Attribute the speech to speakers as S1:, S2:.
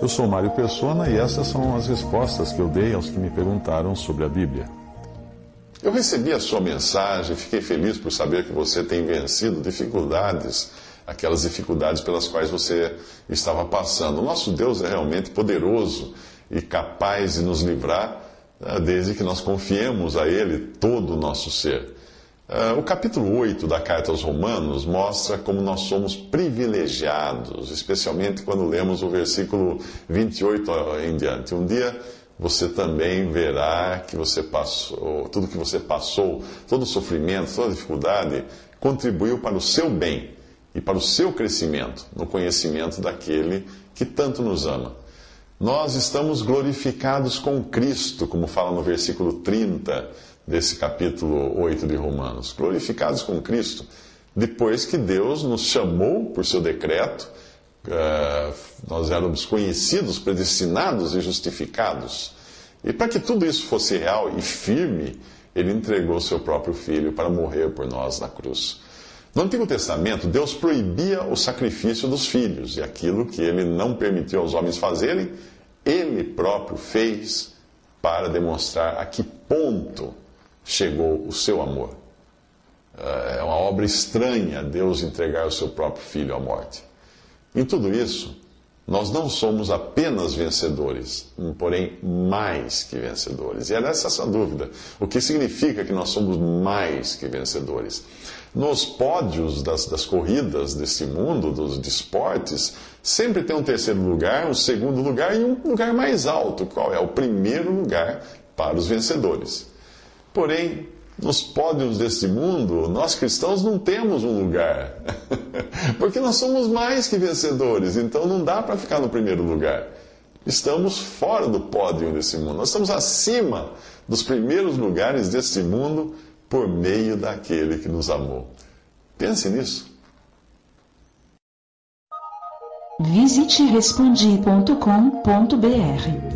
S1: Eu sou Mário Persona e essas são as respostas que eu dei aos que me perguntaram sobre a Bíblia.
S2: Eu recebi a sua mensagem, fiquei feliz por saber que você tem vencido dificuldades, aquelas dificuldades pelas quais você estava passando. O nosso Deus é realmente poderoso e capaz de nos livrar, né, desde que nós confiemos a Ele todo o nosso ser. Uh, o capítulo 8 da carta aos Romanos mostra como nós somos privilegiados, especialmente quando lemos o versículo 28 em diante. Um dia você também verá que você passou, tudo que você passou, todo o sofrimento, toda a dificuldade, contribuiu para o seu bem e para o seu crescimento no conhecimento daquele que tanto nos ama. Nós estamos glorificados com Cristo, como fala no versículo 30 desse capítulo 8 de Romanos. Glorificados com Cristo, depois que Deus nos chamou por seu decreto, uh, nós éramos conhecidos, predestinados e justificados. E para que tudo isso fosse real e firme, ele entregou seu próprio filho para morrer por nós na cruz. No Antigo Testamento, Deus proibia o sacrifício dos filhos, e aquilo que ele não permitiu aos homens fazerem, ele próprio fez para demonstrar a que ponto chegou o seu amor. É uma obra estranha Deus entregar o seu próprio filho à morte. Em tudo isso, nós não somos apenas vencedores, porém mais que vencedores. E é nessa essa dúvida. O que significa que nós somos mais que vencedores? Nos pódios das, das corridas desse mundo, dos esportes, sempre tem um terceiro lugar, um segundo lugar e um lugar mais alto. Qual é? O primeiro lugar para os vencedores. Porém, nos pódios deste mundo, nós cristãos não temos um lugar. Porque nós somos mais que vencedores, então não dá para ficar no primeiro lugar. Estamos fora do pódio desse mundo. Nós estamos acima dos primeiros lugares deste mundo por meio daquele que nos amou. Pense nisso.
S3: Visite respondi.com.br